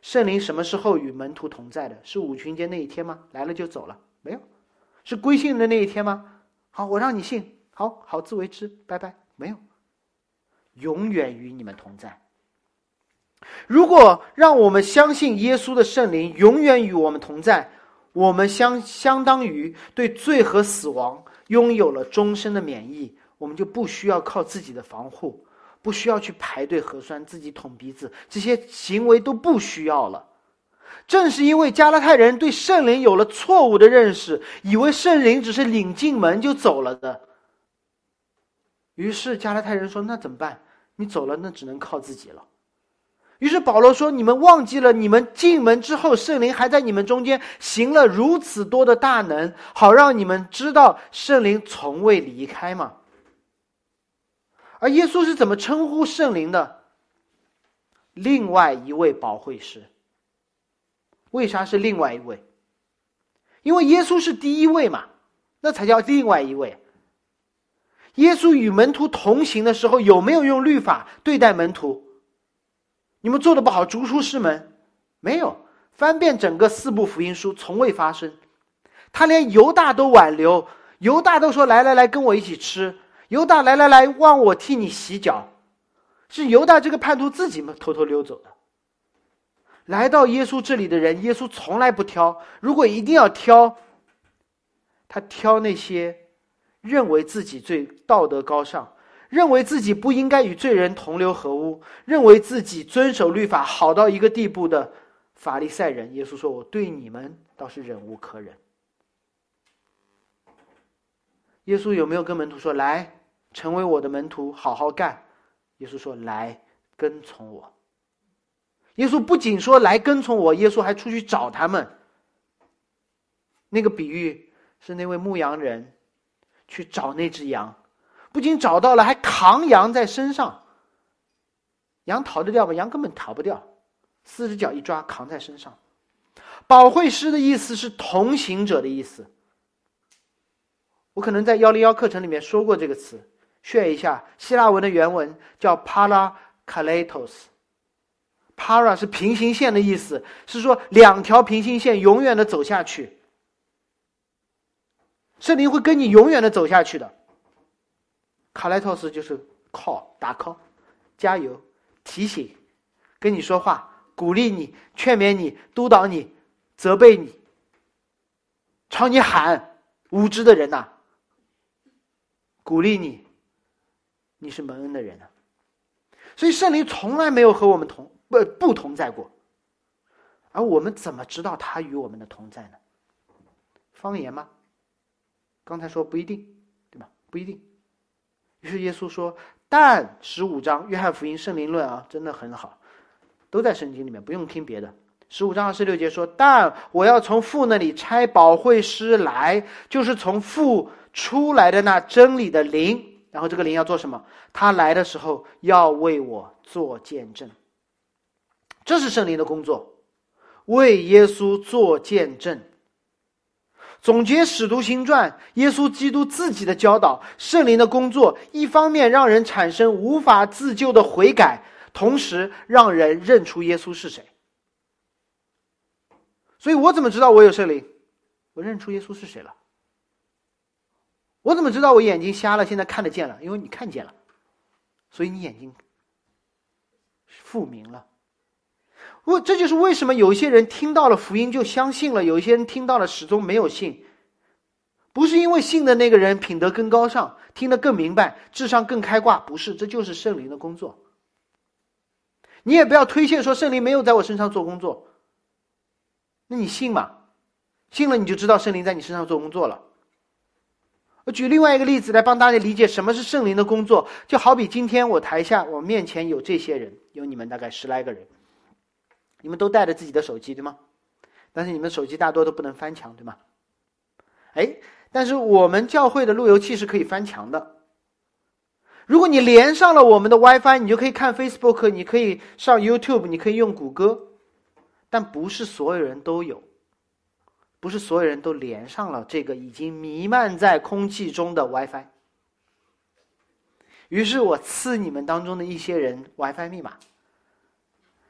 圣灵什么时候与门徒同在的？是五旬节那一天吗？来了就走了？没有，是归信的那一天吗？好，我让你信。好好自为之，拜拜。没有，永远与你们同在。如果让我们相信耶稣的圣灵永远与我们同在，我们相相当于对罪和死亡拥有了终身的免疫，我们就不需要靠自己的防护，不需要去排队核酸、自己捅鼻子，这些行为都不需要了。正是因为加拉太人对圣灵有了错误的认识，以为圣灵只是领进门就走了的。于是加拉太人说：“那怎么办？你走了，那只能靠自己了。”于是保罗说：“你们忘记了，你们进门之后，圣灵还在你们中间行了如此多的大能，好让你们知道圣灵从未离开吗？”而耶稣是怎么称呼圣灵的？另外一位保惠师。为啥是另外一位？因为耶稣是第一位嘛，那才叫另外一位。耶稣与门徒同行的时候，有没有用律法对待门徒？你们做的不好，逐出师门。没有，翻遍整个四部福音书，从未发生。他连犹大都挽留，犹大都说：“来来来，跟我一起吃。”犹大来来来，望我替你洗脚。是犹大这个叛徒自己偷偷溜走的。来到耶稣这里的人，耶稣从来不挑。如果一定要挑，他挑那些。认为自己最道德高尚，认为自己不应该与罪人同流合污，认为自己遵守律法好到一个地步的法利赛人，耶稣说：“我对你们倒是忍无可忍。”耶稣有没有跟门徒说：“来，成为我的门徒，好好干？”耶稣说：“来，跟从我。”耶稣不仅说来跟从我，耶稣还出去找他们。那个比喻是那位牧羊人。去找那只羊，不仅找到了，还扛羊在身上。羊逃得掉吗？羊根本逃不掉，四只脚一抓，扛在身上。保惠师的意思是同行者的意思。我可能在幺零幺课程里面说过这个词，炫一下。希腊文的原文叫 parakletos。para 是平行线的意思，是说两条平行线永远的走下去。圣灵会跟你永远的走下去的。卡莱托斯就是 call 打 call，加油，提醒，跟你说话，鼓励你，劝勉你，督导你，责备你，朝你喊，无知的人呐，鼓励你，你是蒙恩的人啊。所以圣灵从来没有和我们同不不同在过，而我们怎么知道他与我们的同在呢？方言吗？刚才说不一定，对吧？不一定。于是耶稣说：“但十五章约翰福音圣灵论啊，真的很好，都在圣经里面，不用听别的。十五章二十六节说：‘但我要从父那里差保惠师来，就是从父出来的那真理的灵。然后这个灵要做什么？他来的时候要为我做见证。’这是圣灵的工作，为耶稣做见证。总结《使徒行传》，耶稣基督自己的教导，圣灵的工作，一方面让人产生无法自救的悔改，同时让人认出耶稣是谁。所以我怎么知道我有圣灵？我认出耶稣是谁了。我怎么知道我眼睛瞎了，现在看得见了？因为你看见了，所以你眼睛复明了。我这就是为什么有一些人听到了福音就相信了，有一些人听到了始终没有信，不是因为信的那个人品德更高尚，听得更明白，智商更开挂，不是，这就是圣灵的工作。你也不要推卸说圣灵没有在我身上做工作，那你信吗？信了你就知道圣灵在你身上做工作了。我举另外一个例子来帮大家理解什么是圣灵的工作，就好比今天我台下我面前有这些人，有你们大概十来个人。你们都带着自己的手机对吗？但是你们手机大多都不能翻墙对吗？哎，但是我们教会的路由器是可以翻墙的。如果你连上了我们的 WiFi，你就可以看 Facebook，你可以上 YouTube，你可以用谷歌。但不是所有人都有，不是所有人都连上了这个已经弥漫在空气中的 WiFi。于是我赐你们当中的一些人 WiFi 密码。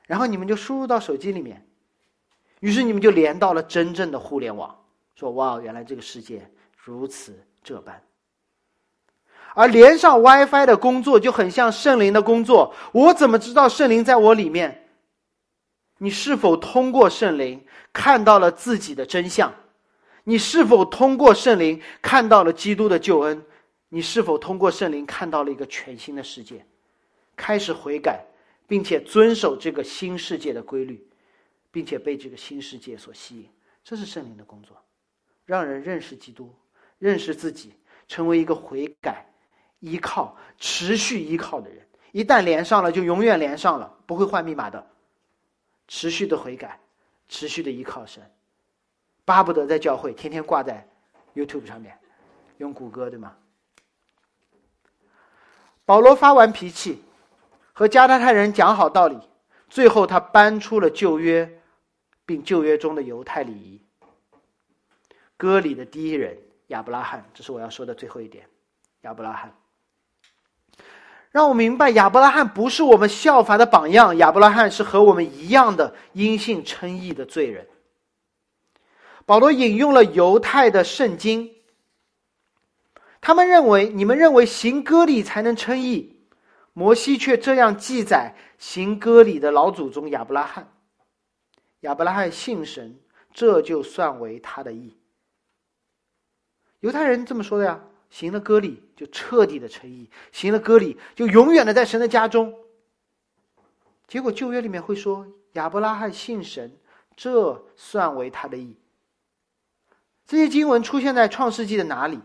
然后你们就输入到手机里面，于是你们就连到了真正的互联网，说：“哇，原来这个世界如此这般。”而连上 WiFi 的工作就很像圣灵的工作。我怎么知道圣灵在我里面？你是否通过圣灵看到了自己的真相？你是否通过圣灵看到了基督的救恩？你是否通过圣灵看到了一个全新的世界，开始悔改？并且遵守这个新世界的规律，并且被这个新世界所吸引，这是圣灵的工作，让人认识基督，认识自己，成为一个悔改、依靠、持续依靠的人。一旦连上了，就永远连上了，不会换密码的。持续的悔改，持续的依靠神，巴不得在教会天天挂在 YouTube 上面，用谷歌对吗？保罗发完脾气。和加拉太人讲好道理，最后他搬出了旧约，并旧约中的犹太礼仪。歌里的第一人亚伯拉罕，这是我要说的最后一点。亚伯拉罕，让我明白亚伯拉罕不是我们效法的榜样，亚伯拉罕是和我们一样的因信称义的罪人。保罗引用了犹太的圣经，他们认为你们认为行割礼才能称义。摩西却这样记载行割礼的老祖宗亚伯拉罕：亚伯拉罕信神，这就算为他的义。犹太人这么说的呀，行了割礼就彻底的称义，行了割礼就永远的在神的家中。结果旧约里面会说亚伯拉罕信神，这算为他的义。这些经文出现在创世纪的哪里？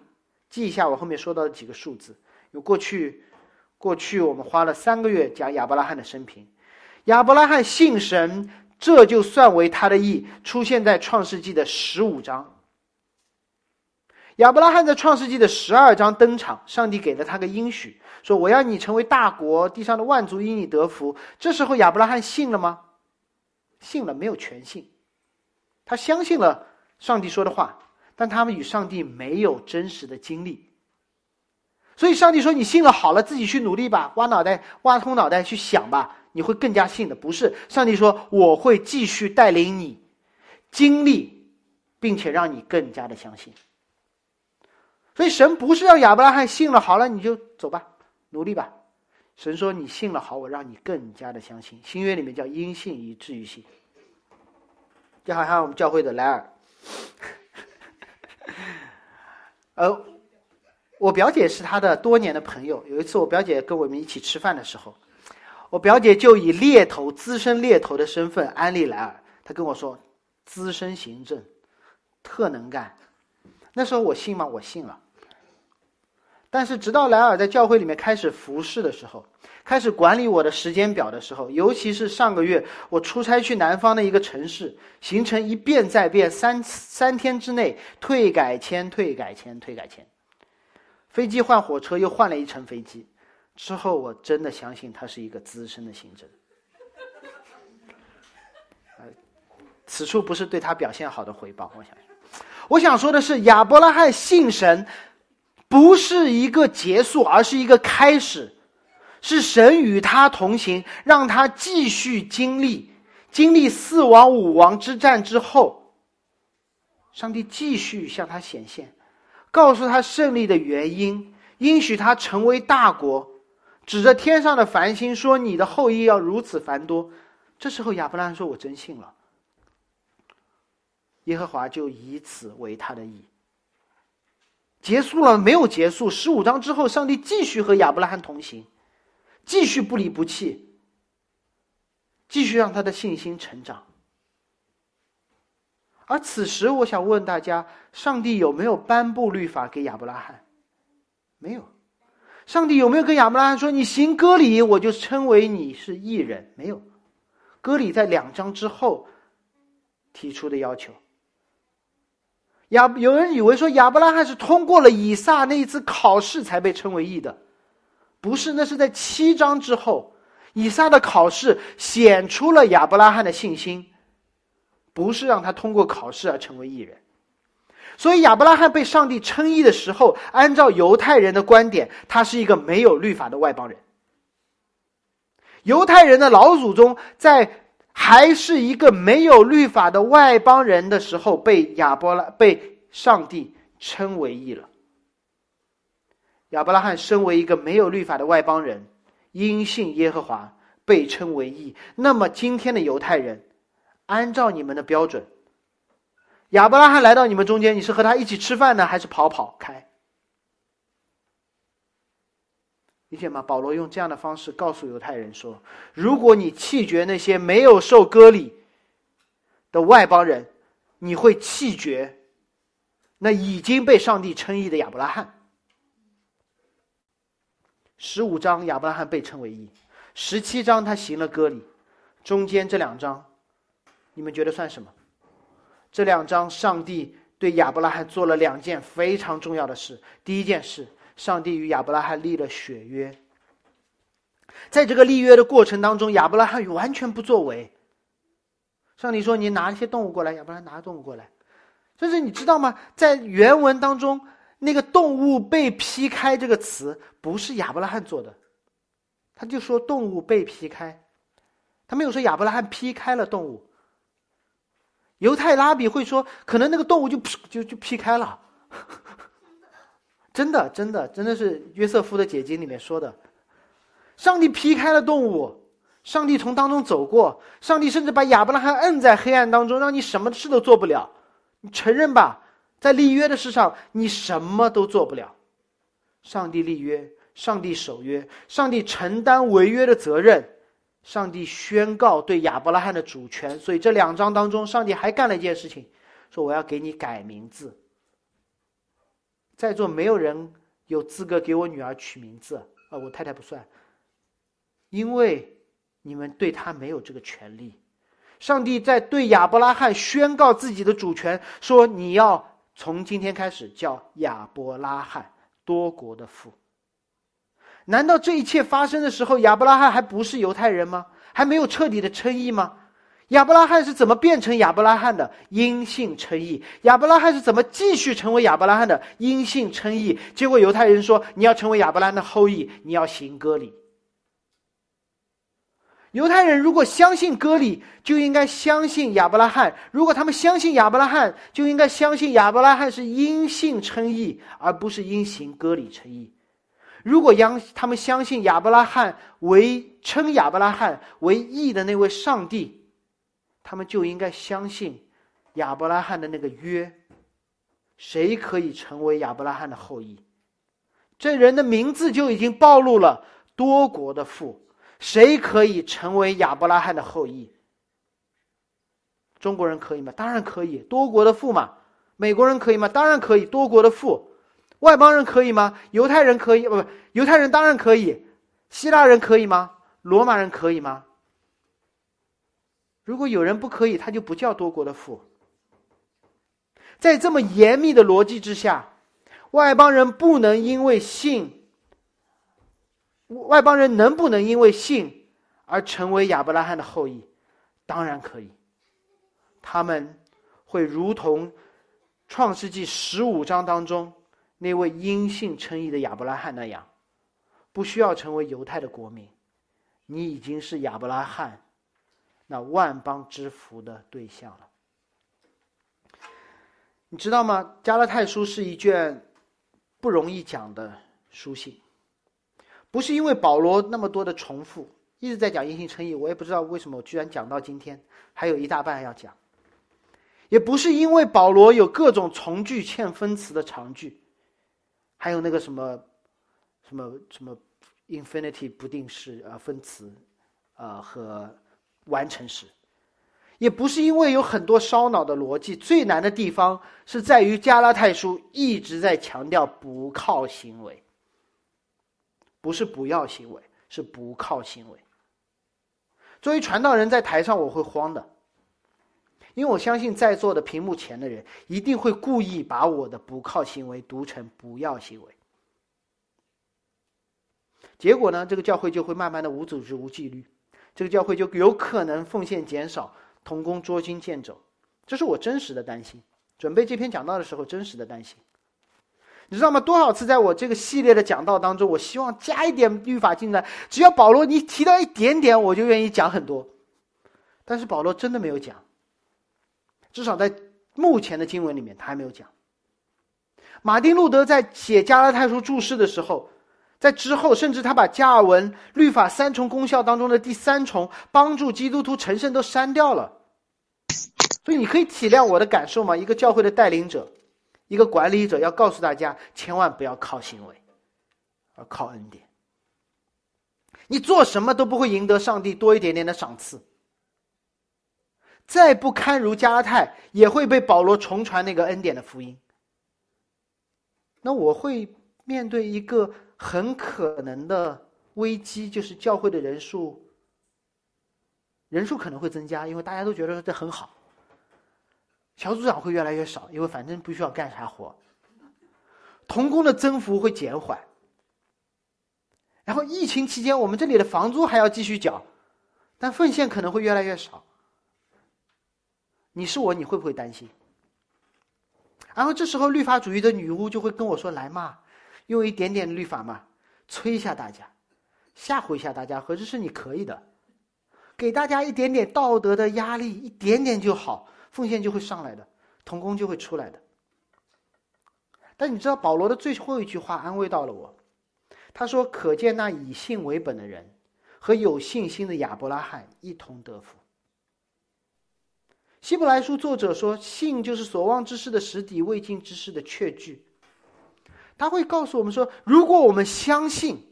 记一下我后面说到的几个数字，有过去。过去我们花了三个月讲亚伯拉罕的生平，亚伯拉罕信神，这就算为他的义，出现在创世纪的十五章。亚伯拉罕在创世纪的十二章登场，上帝给了他个应许，说我要你成为大国，地上的万族因你得福。这时候亚伯拉罕信了吗？信了，没有全信，他相信了上帝说的话，但他们与上帝没有真实的经历。所以，上帝说：“你信了，好了，自己去努力吧，挖脑袋，挖通脑袋去想吧，你会更加信的。”不是，上帝说：“我会继续带领你经历，并且让你更加的相信。”所以，神不是让亚伯拉罕信了，好了，你就走吧，努力吧。神说：“你信了，好，我让你更加的相信。”新约里面叫“因信以至于信”，就好像我们教会的莱尔，呃。我表姐是他的多年的朋友。有一次，我表姐跟我们一起吃饭的时候，我表姐就以猎头、资深猎头的身份安利莱尔。他跟我说：“资深行政，特能干。”那时候我信吗？我信了。但是直到莱尔在教会里面开始服侍的时候，开始管理我的时间表的时候，尤其是上个月我出差去南方的一个城市，行程一变再变，三三天之内退改签、退改签、退改签。飞机换火车，又换了一程飞机。之后，我真的相信他是一个资深的行政。此处不是对他表现好的回报。我想，我想说的是，亚伯拉罕信神，不是一个结束，而是一个开始，是神与他同行，让他继续经历，经历四王五王之战之后，上帝继续向他显现，告诉他胜利的原因，应许他成为大国。指着天上的繁星说：“你的后裔要如此繁多。”这时候亚伯拉罕说：“我真信了。”耶和华就以此为他的意。结束了没有结束？十五章之后，上帝继续和亚伯拉罕同行，继续不离不弃，继续让他的信心成长。而此时，我想问大家：上帝有没有颁布律法给亚伯拉罕？没有。上帝有没有跟亚伯拉罕说：“你行割礼，我就称为你是异人？”没有，割礼在两章之后提出的要求。亚有人以为说亚伯拉罕是通过了以撒那一次考试才被称为义的，不是，那是在七章之后，以撒的考试显出了亚伯拉罕的信心，不是让他通过考试而成为艺人。所以亚伯拉罕被上帝称义的时候，按照犹太人的观点，他是一个没有律法的外邦人。犹太人的老祖宗在还是一个没有律法的外邦人的时候，被亚伯拉被上帝称为义了。亚伯拉罕身为一个没有律法的外邦人，因信耶和华被称为义。那么今天的犹太人，按照你们的标准。亚伯拉罕来到你们中间，你是和他一起吃饭呢，还是跑跑开？理解吗？保罗用这样的方式告诉犹太人说：如果你弃绝那些没有受割礼的外邦人，你会弃绝那已经被上帝称义的亚伯拉罕。十五章亚伯拉罕被称为义，十七章他行了割礼，中间这两章，你们觉得算什么？这两章，上帝对亚伯拉罕做了两件非常重要的事。第一件事，上帝与亚伯拉罕立了血约。在这个立约的过程当中，亚伯拉罕完全不作为。上帝说：“你拿一些动物过来。”亚伯拉罕拿动物过来。但是你知道吗？在原文当中，那个“动物被劈开”这个词不是亚伯拉罕做的，他就说“动物被劈开”，他没有说亚伯拉罕劈开了动物。犹太拉比会说，可能那个动物就就就劈开了，真的，真的，真的是约瑟夫的解经里面说的，上帝劈开了动物，上帝从当中走过，上帝甚至把亚伯拉罕摁在黑暗当中，让你什么事都做不了，你承认吧，在立约的事上，你什么都做不了，上帝立约，上帝守约，上帝承担违约的责任。上帝宣告对亚伯拉罕的主权，所以这两章当中，上帝还干了一件事情，说我要给你改名字。在座没有人有资格给我女儿取名字，啊，我太太不算，因为你们对她没有这个权利。上帝在对亚伯拉罕宣告自己的主权，说你要从今天开始叫亚伯拉罕，多国的父。难道这一切发生的时候，亚伯拉罕还不是犹太人吗？还没有彻底的称义吗？亚伯拉罕是怎么变成亚伯拉罕的？因信称义。亚伯拉罕是怎么继续成为亚伯拉罕的？因信称义。结果犹太人说：“你要成为亚伯拉罕的后裔，你要行割礼。”犹太人如果相信割礼，就应该相信亚伯拉罕；如果他们相信亚伯拉罕，就应该相信亚伯拉罕是因信称义，而不是因行割礼称义。如果央他们相信亚伯拉罕为称亚伯拉罕为义的那位上帝，他们就应该相信亚伯拉罕的那个约。谁可以成为亚伯拉罕的后裔？这人的名字就已经暴露了多国的父。谁可以成为亚伯拉罕的后裔？中国人可以吗？当然可以，多国的父嘛。美国人可以吗？当然可以，多国的父。外邦人可以吗？犹太人可以？不不，犹太人当然可以。希腊人可以吗？罗马人可以吗？如果有人不可以，他就不叫多国的父。在这么严密的逻辑之下，外邦人不能因为信，外邦人能不能因为信而成为亚伯拉罕的后裔？当然可以。他们会如同创世纪十五章当中那位因信称义的亚伯拉罕那样，不需要成为犹太的国民，你已经是亚伯拉罕那万邦之福的对象了。你知道吗？加拉太书是一卷不容易讲的书信，不是因为保罗那么多的重复，一直在讲因信称义，我也不知道为什么我居然讲到今天还有一大半要讲，也不是因为保罗有各种从句欠分词的长句，还有那个什么什么什么 infinity 不定式啊分词啊和完成时。也不是因为有很多烧脑的逻辑，最难的地方是在于加拉太书一直在强调不靠行为，不是不要行为，是不靠行为。作为传道人，在台上我会慌的，因为我相信在座的屏幕前的人一定会故意把我的不靠行为读成不要行为，结果呢，这个教会就会慢慢的无组织、无纪律，这个教会就有可能奉献减少。同工捉襟见肘，这是我真实的担心。准备这篇讲道的时候，真实的担心。你知道吗？多少次在我这个系列的讲道当中，我希望加一点律法进来。只要保罗你提到一点点，我就愿意讲很多。但是保罗真的没有讲，至少在目前的经文里面，他还没有讲。马丁路德在写加拉太书注释的时候。在之后，甚至他把加尔文律法三重功效当中的第三重帮助基督徒成圣都删掉了。所以你可以体谅我的感受吗？一个教会的带领者，一个管理者要告诉大家，千万不要靠行为，而靠恩典。你做什么都不会赢得上帝多一点点的赏赐。再不堪如加泰，也会被保罗重传那个恩典的福音。那我会面对一个。很可能的危机就是教会的人数，人数可能会增加，因为大家都觉得这很好。小组长会越来越少，因为反正不需要干啥活。童工的增幅会减缓，然后疫情期间我们这里的房租还要继续缴，但奉献可能会越来越少。你是我，你会不会担心？然后这时候律法主义的女巫就会跟我说：“来嘛。”用一点点律法嘛，催一下大家，吓唬一下大家，何止是你可以的，给大家一点点道德的压力，一点点就好，奉献就会上来的，童工就会出来的。但你知道保罗的最后一句话安慰到了我，他说：“可见那以信为本的人和有信心的亚伯拉罕一同得福。”希伯来书作者说：“信就是所望之事的实底，未尽之事的确据。”他会告诉我们说：“如果我们相信，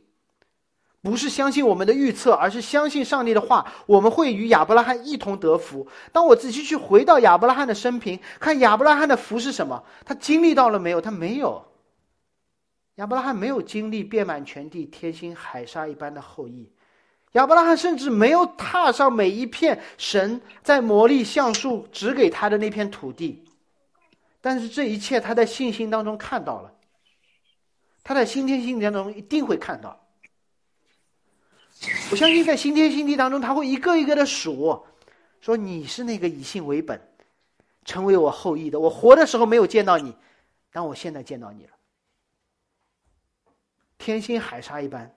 不是相信我们的预测，而是相信上帝的话，我们会与亚伯拉罕一同得福。”当我仔细去回到亚伯拉罕的生平，看亚伯拉罕的福是什么？他经历到了没有？他没有。亚伯拉罕没有经历遍满全地、天星海沙一般的后裔。亚伯拉罕甚至没有踏上每一片神在魔力橡树指给他的那片土地。但是这一切，他在信心当中看到了。他在新天新地当中一定会看到，我相信在新天新地当中，他会一个一个的数，说你是那个以信为本，成为我后裔的。我活的时候没有见到你，但我现在见到你了，天星海沙一般，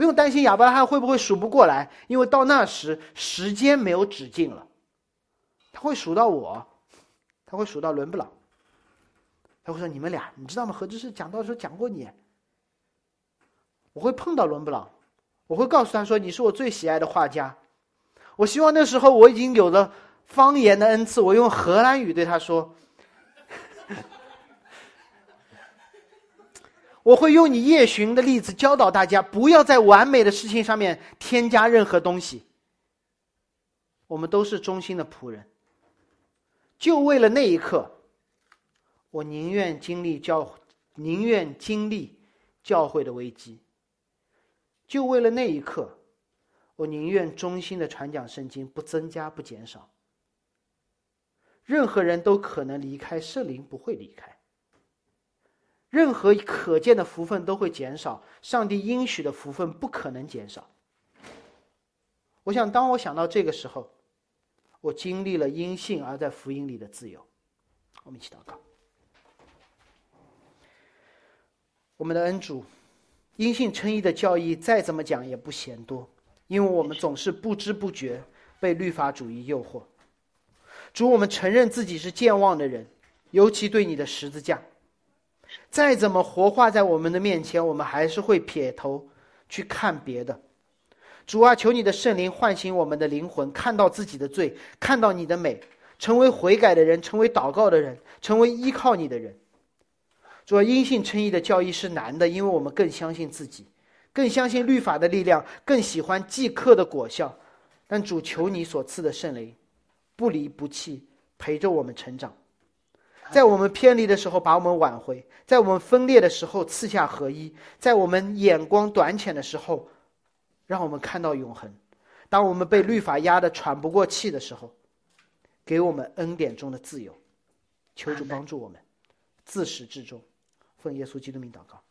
不用担心亚伯拉罕会不会数不过来，因为到那时时间没有止境了，他会数到我，他会数到伦布朗。他会说：“你们俩，你知道吗？何知是讲到的时候讲过你。我会碰到伦布朗，我会告诉他说：‘你是我最喜爱的画家。’我希望那时候我已经有了方言的恩赐，我用荷兰语对他说：‘我会用你夜巡的例子教导大家，不要在完美的事情上面添加任何东西。我们都是忠心的仆人，就为了那一刻。’”我宁愿经历教，宁愿经历教会的危机，就为了那一刻，我宁愿忠心的传讲圣经，不增加不减少。任何人都可能离开，圣灵不会离开。任何可见的福分都会减少，上帝应许的福分不可能减少。我想，当我想到这个时候，我经历了因信而在福音里的自由。我们一起祷告。我们的恩主，因信称义的教义再怎么讲也不嫌多，因为我们总是不知不觉被律法主义诱惑。主，我们承认自己是健忘的人，尤其对你的十字架，再怎么活化在我们的面前，我们还是会撇头去看别的。主啊，求你的圣灵唤醒我们的灵魂，看到自己的罪，看到你的美，成为悔改的人，成为祷告的人，成为依靠你的人。主啊，因信称义的教义是难的，因为我们更相信自己，更相信律法的力量，更喜欢即刻的果效。但主求你所赐的圣灵。不离不弃，陪着我们成长，在我们偏离的时候把我们挽回，在我们分裂的时候赐下合一，在我们眼光短浅的时候，让我们看到永恒。当我们被律法压得喘不过气的时候，给我们恩典中的自由。求主帮助我们，自始至终，奉耶稣基督名祷告，